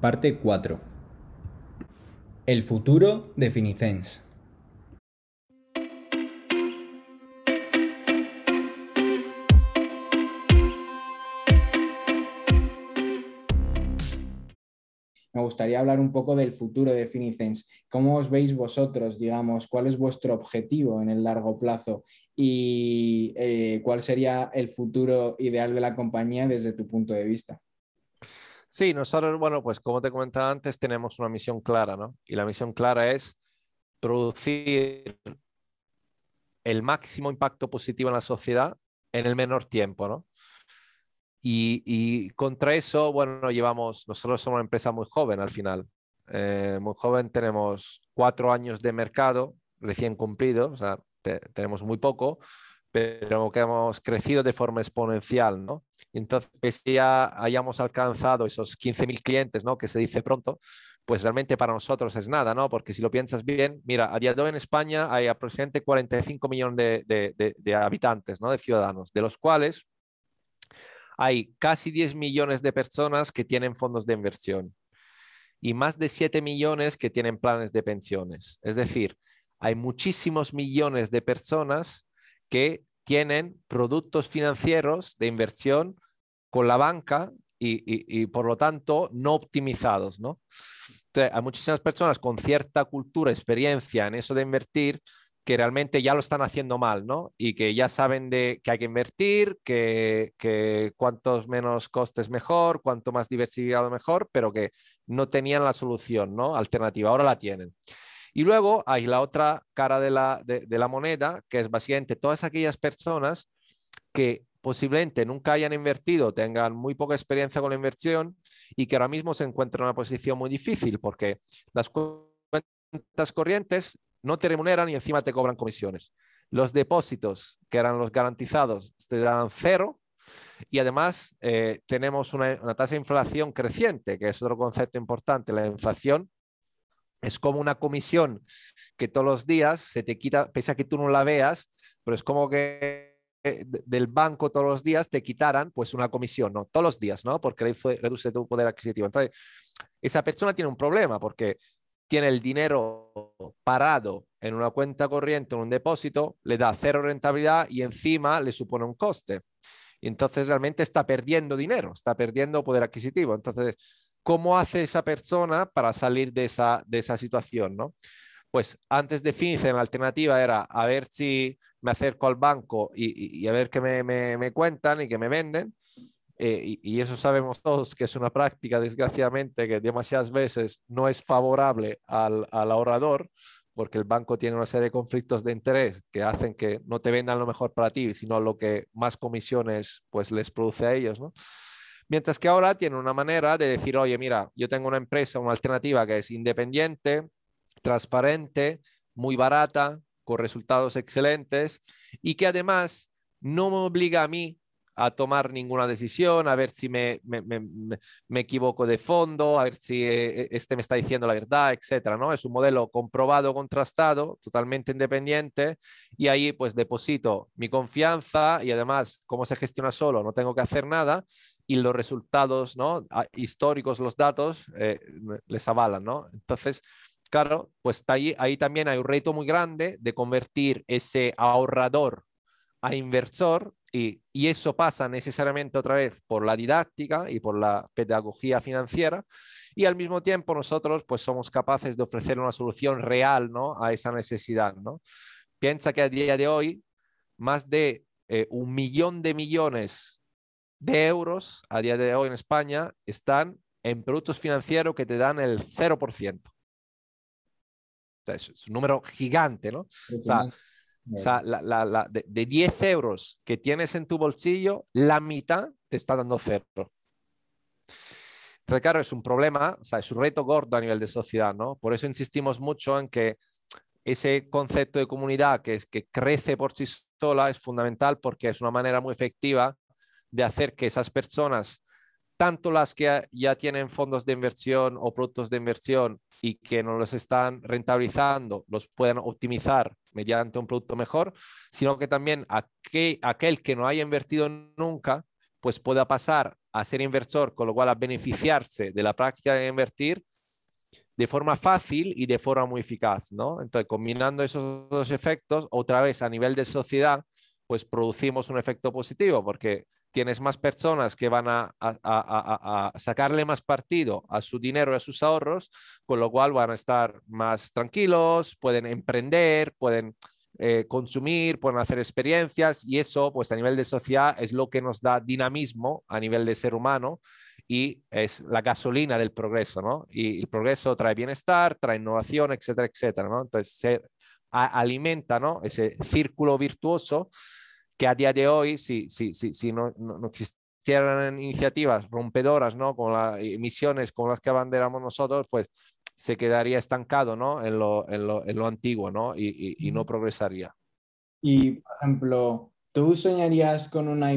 Parte 4. El futuro de Finicens. Me gustaría hablar un poco del futuro de Finicens. ¿Cómo os veis vosotros, digamos? ¿Cuál es vuestro objetivo en el largo plazo? ¿Y eh, cuál sería el futuro ideal de la compañía desde tu punto de vista? Sí, nosotros, bueno, pues como te comentaba antes, tenemos una misión clara, ¿no? Y la misión clara es producir el máximo impacto positivo en la sociedad en el menor tiempo, ¿no? Y, contra eso, bueno, llevamos, nosotros somos una empresa muy joven al final, eh, muy joven, tenemos cuatro años de mercado recién cumplidos, o sea, tenemos muy poco, pero que hemos crecido de forma exponencial, ¿no? Entonces, pese ya hayamos alcanzado esos 15.000 clientes, ¿no? Que se dice pronto, pues realmente para nosotros es nada, ¿no? Porque si lo piensas bien, mira, a día de hoy en España hay aproximadamente 45 millones de, de, habitantes, ¿no? De ciudadanos, de los cuales hay casi 10 millones de personas que tienen fondos de inversión y más de 7 millones que tienen planes de pensiones. Es decir, hay muchísimos millones de personas que tienen productos financieros de inversión con la banca y, por lo tanto no optimizados, ¿no? hay muchísimas personas con cierta cultura, experiencia en eso de invertir que realmente ya lo están haciendo mal, ¿no? Y que ya saben de que hay que invertir, que, que cuantos menos costes mejor, cuanto más diversificado mejor, pero que no tenían la solución, ¿no? Alternativa, ahora la tienen. Y luego hay la otra cara de la, de, la moneda, que es básicamente todas aquellas personas que posiblemente nunca hayan invertido, tengan muy poca experiencia con la inversión y que ahora mismo se encuentran en una posición muy difícil porque las cuentas corrientes no te remuneran y encima te cobran comisiones. Los depósitos, que eran los garantizados, te dan cero y además eh, tenemos una, una, tasa de inflación creciente, que es otro concepto importante. La inflación es como una comisión que todos los días se te quita, pese a que tú no la veas, pero es como que eh, del banco todos los días te quitaran pues una comisión, ¿no? Todos los días, ¿no? Porque reduce tu poder adquisitivo. Entonces, esa persona tiene un problema porque tiene el dinero parado en una cuenta corriente, en un depósito, le da cero rentabilidad y encima le supone un coste. Y entonces realmente está perdiendo dinero, está perdiendo poder adquisitivo. Entonces, ¿Cómo hace esa persona para salir de esa, de esa situación? ¿no? Pues antes de FinCEN la alternativa era a ver si me acerco al banco y, a ver qué me, me, cuentan y que me venden. Eh, y, eso sabemos todos que es una práctica, desgraciadamente, que demasiadas veces no es favorable al, al, ahorrador, porque el banco tiene una serie de conflictos de interés que hacen que no te vendan lo mejor para ti, sino lo que más comisiones pues les produce a ellos, ¿no? Mientras que ahora tiene una manera de decir, oye, mira, yo tengo una empresa, una alternativa que es independiente, transparente, muy barata, con resultados excelentes y que además no me obliga a mí a tomar ninguna decisión, a ver si me, me, equivoco de fondo, a ver si eh, eh, este me está diciendo la verdad, etcétera, ¿no? Es un modelo comprobado, contrastado, totalmente independiente y ahí pues deposito mi confianza y además, como se gestiona solo, no tengo que hacer nada y los resultados ¿no? históricos, los datos, eh, les avalan. ¿no? Entonces, claro, pues ahí, ahí también hay un reto muy grande de convertir ese ahorrador a inversor y, y, eso pasa necesariamente otra vez por la didáctica y por la pedagogía financiera y al mismo tiempo nosotros pues somos capaces de ofrecer una solución real ¿no? a esa necesidad. ¿no? Piensa que a día de hoy más de eh, un millón de millones de euros a día de hoy en España están en productos financieros que te dan el 0%. es un número gigante, ¿no? O sea, la, de, 10 euros que tienes en tu bolsillo, la mitad te está dando cero. Entonces, claro, es un problema, o sea, es un reto gordo a nivel de sociedad, ¿no? Por eso insistimos mucho en que ese concepto de comunidad que, es, que crece por sí sola es fundamental porque es una manera muy efectiva de hacer que esas personas, tanto las que ya tienen fondos de inversión o productos de inversión y que no los están rentabilizando, los puedan optimizar mediante un producto mejor, sino que también aquel, que no haya invertido nunca, pues pueda pasar a ser inversor, con lo cual a beneficiarse de la práctica de invertir de forma fácil y de forma muy eficaz, ¿no? Entonces, combinando esos dos efectos, otra vez a nivel de sociedad, pues producimos un efecto positivo, porque tienes más personas que van a, sacarle más partido a su dinero y a sus ahorros, con lo cual van a estar más tranquilos, pueden emprender, pueden eh, consumir, pueden hacer experiencias y eso, pues a nivel de sociedad, es lo que nos da dinamismo a nivel de ser humano y es la gasolina del progreso, ¿no? Y el progreso trae bienestar, trae innovación, etcétera, etcétera, ¿no? Entonces se alimenta, ¿no? Ese círculo virtuoso que a día de hoy, si, si, si, si no, no, existieran iniciativas rompedoras, ¿no? Con las emisiones con las que abanderamos nosotros, pues se quedaría estancado, ¿no? En lo, en lo, en lo antiguo, ¿no? Y, y, y no progresaría. Y, por ejemplo, ¿Tú soñarías con una,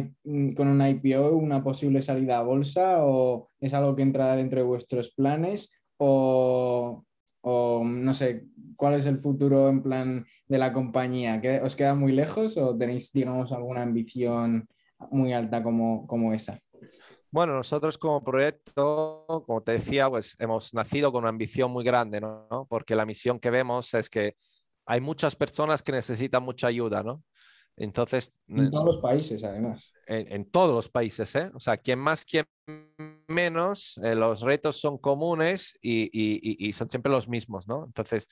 con una IPO, una posible salida a bolsa o es algo que entrará dentro de vuestros planes o, o, no sé, cuál es el futuro en plan de la compañía? ¿Os queda muy lejos o tenéis, digamos, alguna ambición muy alta como, como esa? Bueno, nosotros como proyecto, como te decía, pues hemos nacido con una ambición muy grande, ¿no? Porque la misión que vemos es que hay muchas personas que necesitan mucha ayuda, ¿no? Entonces. En todos los países, además. En, todos los países, ¿eh? O sea, quien más, quien menos, eh, los retos son comunes y, son siempre los mismos, ¿no? Entonces,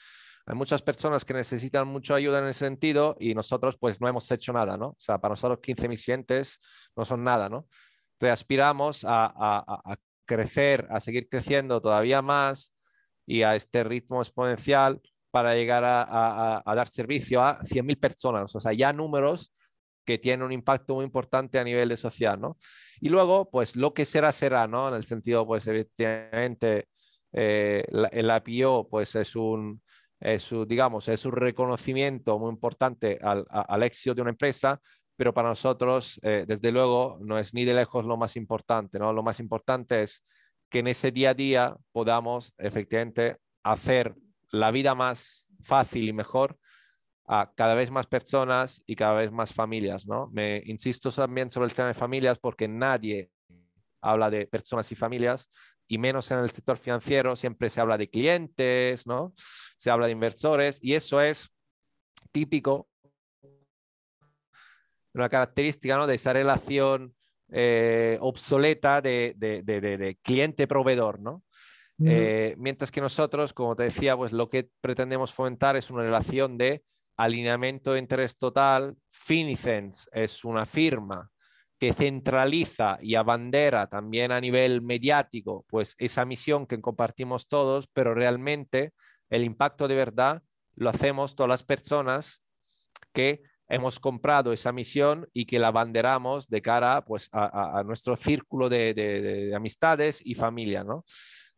hay muchas personas que necesitan mucha ayuda en ese sentido y nosotros, pues, no hemos hecho nada, ¿no? O sea, para nosotros 15.000 clientes no son nada, ¿no? Entonces, aspiramos a, a crecer, a seguir creciendo todavía más y a este ritmo exponencial para llegar a, dar servicio a 100.000 personas, o sea, ya números que tienen un impacto muy importante a nivel de social, ¿no? Y luego, pues lo que será, será, ¿no? En el sentido, pues evidentemente, eh, el APO, pues es un, es digamos, es un reconocimiento muy importante al, al, éxito de una empresa, pero para nosotros, eh, desde luego, no es ni de lejos lo más importante, ¿no? Lo más importante es que en ese día a día podamos efectivamente hacer la vida más fácil y mejor a cada vez más personas y cada vez más familias, ¿no? Me insisto también sobre el tema de familias porque nadie habla de personas y familias y menos en el sector financiero, siempre se habla de clientes, ¿no? Se habla de inversores y eso es típico, una característica, ¿no? De esa relación eh, obsoleta de, de, de, de cliente-proveedor, ¿no? Eh, mientras que nosotros, como te decía, pues lo que pretendemos fomentar es una relación de alineamiento de interés total. Finicens es una firma que centraliza y abandera también a nivel mediático, pues esa misión que compartimos todos, pero realmente el impacto de verdad lo hacemos todas las personas que hemos comprado esa misión y que la abanderamos de cara pues, a, nuestro círculo de, de, amistades y familia, ¿no?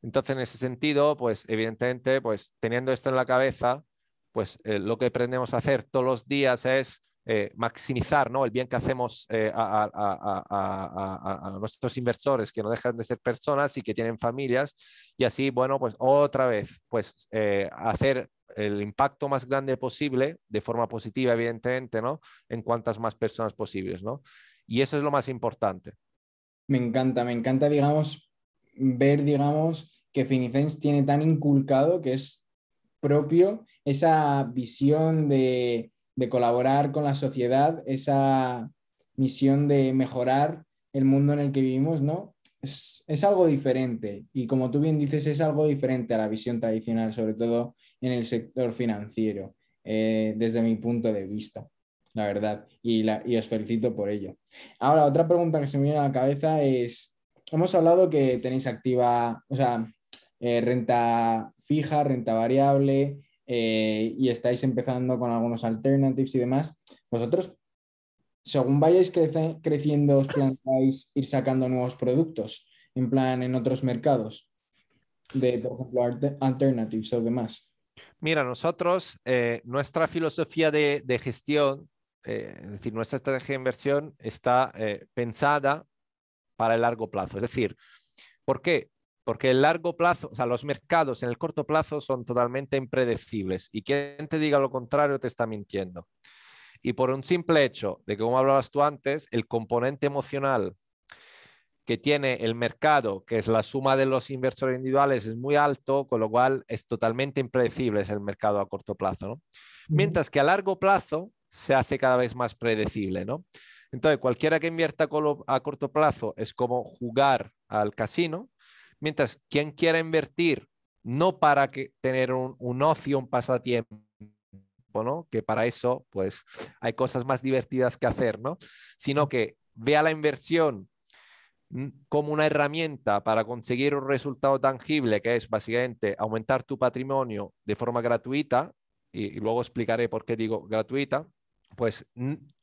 Entonces, en ese sentido, pues evidentemente, pues teniendo esto en la cabeza, pues eh, lo que aprendemos a hacer todos los días es eh, maximizar ¿no? el bien que hacemos eh, a, nuestros inversores que no dejan de ser personas y que tienen familias y así, bueno, pues otra vez, pues hacer el impacto más grande posible de forma positiva, evidentemente, ¿no? En cuantas más personas posibles, ¿no? Y eso es lo más importante. Me encanta, me encanta, digamos, ver, digamos, que Finicens tiene tan inculcado que es propio esa visión de, colaborar con la sociedad, esa misión de mejorar el mundo en el que vivimos, ¿no? Es, algo diferente y como tú bien dices, es algo diferente a la visión tradicional, sobre todo en el sector financiero, eh, desde mi punto de vista, la verdad, y, la, y os felicito por ello. Ahora, otra pregunta que se me viene a la cabeza es, hemos hablado que tenéis activa, o sea, eh, renta fija, renta variable, eh, y estáis empezando con algunos alternatives y demás. Vosotros, según vayáis creciendo, os planteáis ir sacando nuevos productos, en plan en otros mercados, de, por ejemplo, alternatives o demás. Mira, nosotros, eh, nuestra filosofía de, de gestión, es decir, nuestra estrategia de inversión está pensada para el largo plazo. Es decir, ¿por qué? Porque el largo plazo, o sea, los mercados en el corto plazo son totalmente impredecibles y quien te diga lo contrario te está mintiendo. Y por un simple hecho de que, como hablabas tú antes, el componente emocional que tiene el mercado, que es la suma de los inversores individuales, es muy alto, con lo cual es totalmente impredecible el mercado a corto plazo. Mientras que a largo plazo se hace cada vez más predecible. ¿no? Entonces, cualquiera que invierta a corto plazo es como jugar al casino, mientras quien quiera invertir no para que tener un, ocio, un pasatiempo, ¿no? Que para eso, pues, hay cosas más divertidas que hacer, ¿no? Sino que vea la inversión como una herramienta para conseguir un resultado tangible, que es básicamente aumentar tu patrimonio de forma gratuita, y, luego explicaré por qué digo gratuita, pues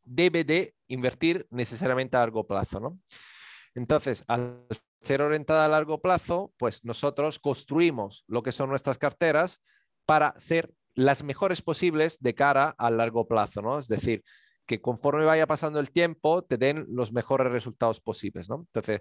debe de invertir necesariamente a largo plazo, ¿no? Entonces, al ser orientada a largo plazo, pues nosotros construimos lo que son nuestras carteras para ser las mejores posibles de cara a largo plazo, ¿no? Es decir, que conforme vaya pasando el tiempo te den los mejores resultados posibles. ¿no? Entonces,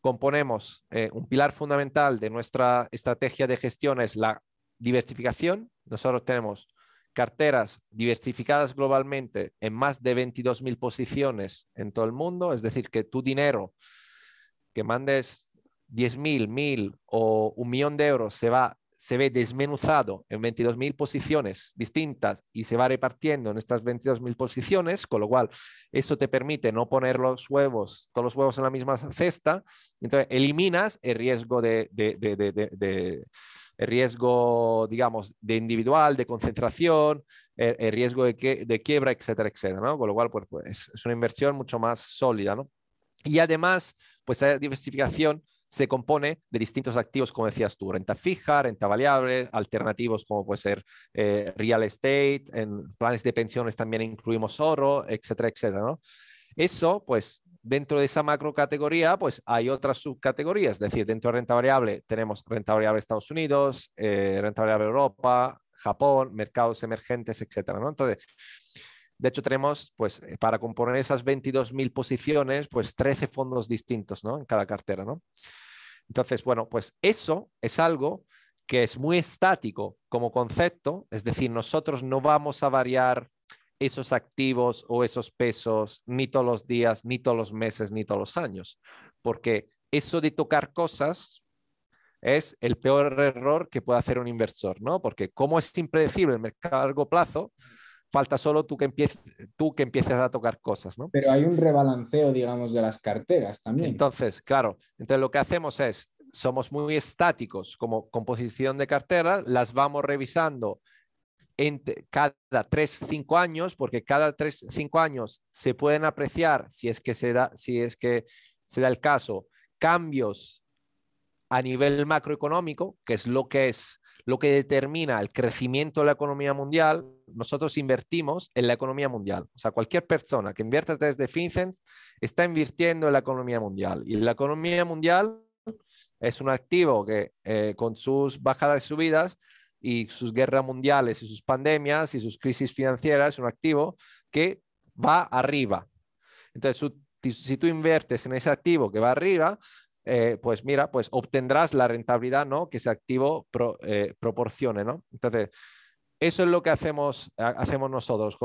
componemos eh, un pilar fundamental de nuestra estrategia de gestión es la diversificación. Nosotros tenemos carteras diversificadas globalmente en más de 22.000 posiciones en todo el mundo, es decir, que tu dinero que mandes 10.000, 1.000 o un millón de euros se va se ve desmenuzado en 22.000 posiciones distintas y se va repartiendo en estas 22.000 posiciones, con lo cual eso te permite no poner los huevos, todos los huevos en la misma cesta, entonces eliminas el riesgo de, el riesgo, digamos, de individual, de concentración, el, riesgo de, que, de quiebra, etcétera, etcétera, ¿no? Con lo cual, pues, pues, es una inversión mucho más sólida, ¿no? Y además, pues esa diversificación se compone de distintos activos, como decías tú, renta fija, renta variable, alternativos como puede ser eh, real estate, en planes de pensiones también incluimos oro, etcétera, etcétera. ¿no? Eso, pues, dentro de esa macro categoría, pues hay otras subcategorías, es decir, dentro de renta variable tenemos renta variable Estados Unidos, eh, renta variable Europa, Japón, mercados emergentes, etcétera. ¿no? Entonces, de hecho, tenemos, pues, eh, para componer esas 22.000 posiciones, pues 13 fondos distintos, ¿no? En cada cartera, ¿no? Entonces, bueno, pues eso es algo que es muy estático como concepto, es decir, nosotros no vamos a variar esos activos o esos pesos ni todos los días, ni todos los meses, ni todos los años, porque eso de tocar cosas es el peor error que puede hacer un inversor, ¿no? Porque como es impredecible el mercado a largo plazo, falta solo tú que, empieces, tú que empieces a tocar cosas, ¿no? Pero hay un rebalanceo, digamos, de las carteras también. Entonces, claro, entonces lo que hacemos es, somos muy estáticos como composición de carteras, las vamos revisando cada 3, 5 años, porque cada 3, 5 años se pueden apreciar, si es que se da, si es que se da el caso, cambios a nivel macroeconómico, que es lo que es lo que determina el crecimiento de la economía mundial, nosotros invertimos en la economía mundial. O sea, cualquier persona que invierta desde FinCEN está invirtiendo en la economía mundial. Y la economía mundial es un activo que eh, con sus bajadas y subidas y sus guerras mundiales y sus pandemias y sus crisis financieras, es un activo que va arriba. Entonces, si tú inviertes en ese activo que va arriba, eh, pues mira, pues obtendrás la rentabilidad ¿no? que ese activo eh, proporcione. ¿no? Entonces, eso es lo que hacemos, hacemos nosotros.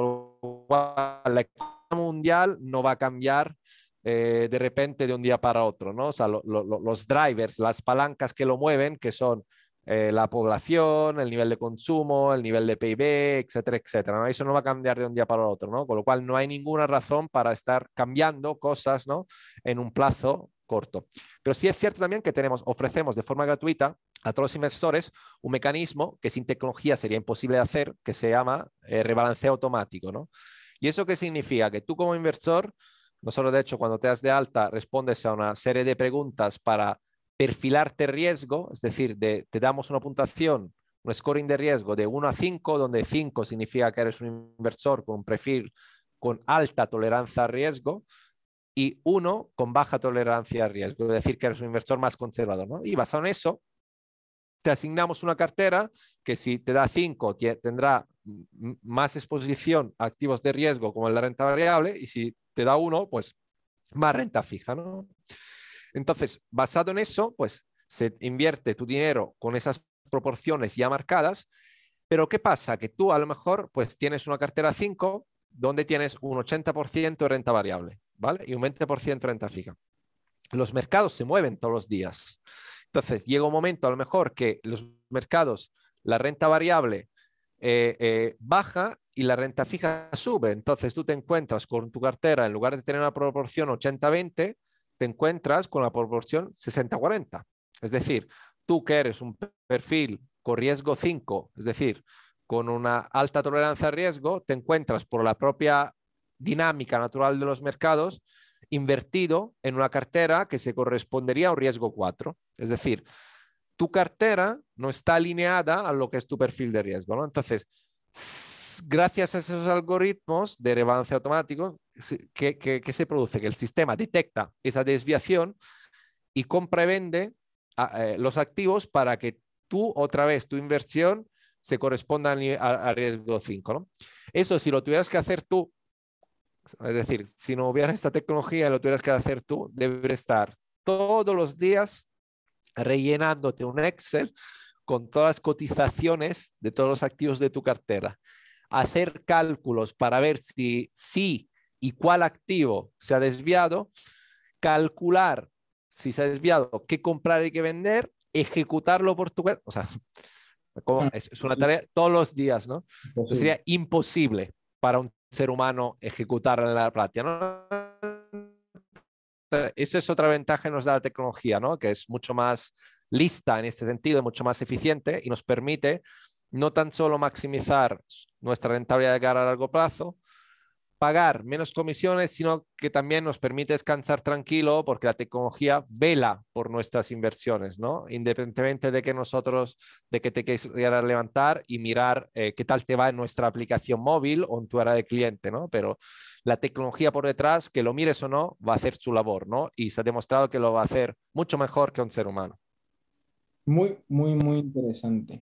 la economía mundial no va a cambiar eh, de repente de un día para otro, ¿no? O sea, los drivers, las palancas que lo mueven, que son la población, el nivel de consumo, el nivel de PIB, etcétera, etcétera. ¿no? Eso no va a cambiar de un día para otro, ¿no? Con lo cual no hay ninguna razón para estar cambiando cosas, ¿no? En un plazo corto. Pero sí es cierto también que tenemos, ofrecemos de forma gratuita a todos los inversores un mecanismo que sin tecnología sería imposible de hacer, que se llama eh, rebalanceo automático. ¿no? ¿Y eso qué significa? Que tú como inversor, nosotros de hecho cuando te das de alta respondes a una serie de preguntas para perfilarte riesgo, es decir, te damos una puntuación, un scoring de riesgo de 1 a 5, donde 5 significa que eres un inversor con un perfil con alta tolerancia a riesgo, y uno con baja tolerancia a riesgo, es decir, que eres un inversor más conservador. ¿no? Y basado en eso, te asignamos una cartera que si te da 5 tendrá más exposición a activos de riesgo como la renta variable y si te da 1, pues más renta fija. ¿no? Entonces, basado en eso, pues se invierte tu dinero con esas proporciones ya marcadas, pero ¿qué pasa? Que tú a lo mejor pues tienes una cartera 5 donde tienes un 80% de renta variable, ¿vale? Y un 20% de renta fija. los mercados se mueven todos los días. Entonces, llega un momento a lo mejor que los mercados, la renta variable eh, eh, baja y la renta fija sube. Entonces, tú te encuentras con tu cartera, en lugar de tener una proporción 80-20, te encuentras con la proporción 60-40. Es decir, tú que eres un perfil con riesgo 5, es decir, con una alta tolerancia a riesgo, te encuentras por la propia dinámica natural de los mercados invertido en una cartera que se correspondería a un riesgo 4. Es decir, tu cartera no está alineada a lo que es tu perfil de riesgo. ¿no? Entonces, gracias a esos algoritmos de rebalance automático, ¿qué, se produce? Que el sistema detecta esa desviación y compra y vende eh, los activos para que tú, otra vez, tu inversión se corresponda a, riesgo 5. ¿no? Eso, si lo tuvieras que hacer tú, es decir, si no hubiera esta tecnología y lo tuvieras que hacer tú, debería estar todos los días rellenándote un Excel con todas las cotizaciones de todos los activos de tu cartera. Hacer cálculos para ver si sí y cuál activo se ha desviado, calcular si se ha desviado, qué comprar y qué vender, ejecutarlo por tu O sea, ah, es, una tarea todos los días, ¿no? sería imposible para un ser humano ejecutarla en la práctica. ¿no? Esa es otra ventaja que nos da la tecnología, ¿no? Que es mucho más lista en este sentido, mucho más eficiente y nos permite no tan solo maximizar nuestra rentabilidad de cara a largo plazo, pagar menos comisiones, sino que también nos permite descansar tranquilo porque la tecnología vela por nuestras inversiones, ¿no? Independientemente de que nosotros, de que te quieras levantar y mirar eh, qué tal te va en nuestra aplicación móvil o en tu área de cliente, ¿no? Pero la tecnología por detrás, que lo mires o no, va a hacer su labor, ¿no? Y se ha demostrado que lo va a hacer mucho mejor que un ser humano. Muy, muy, muy interesante.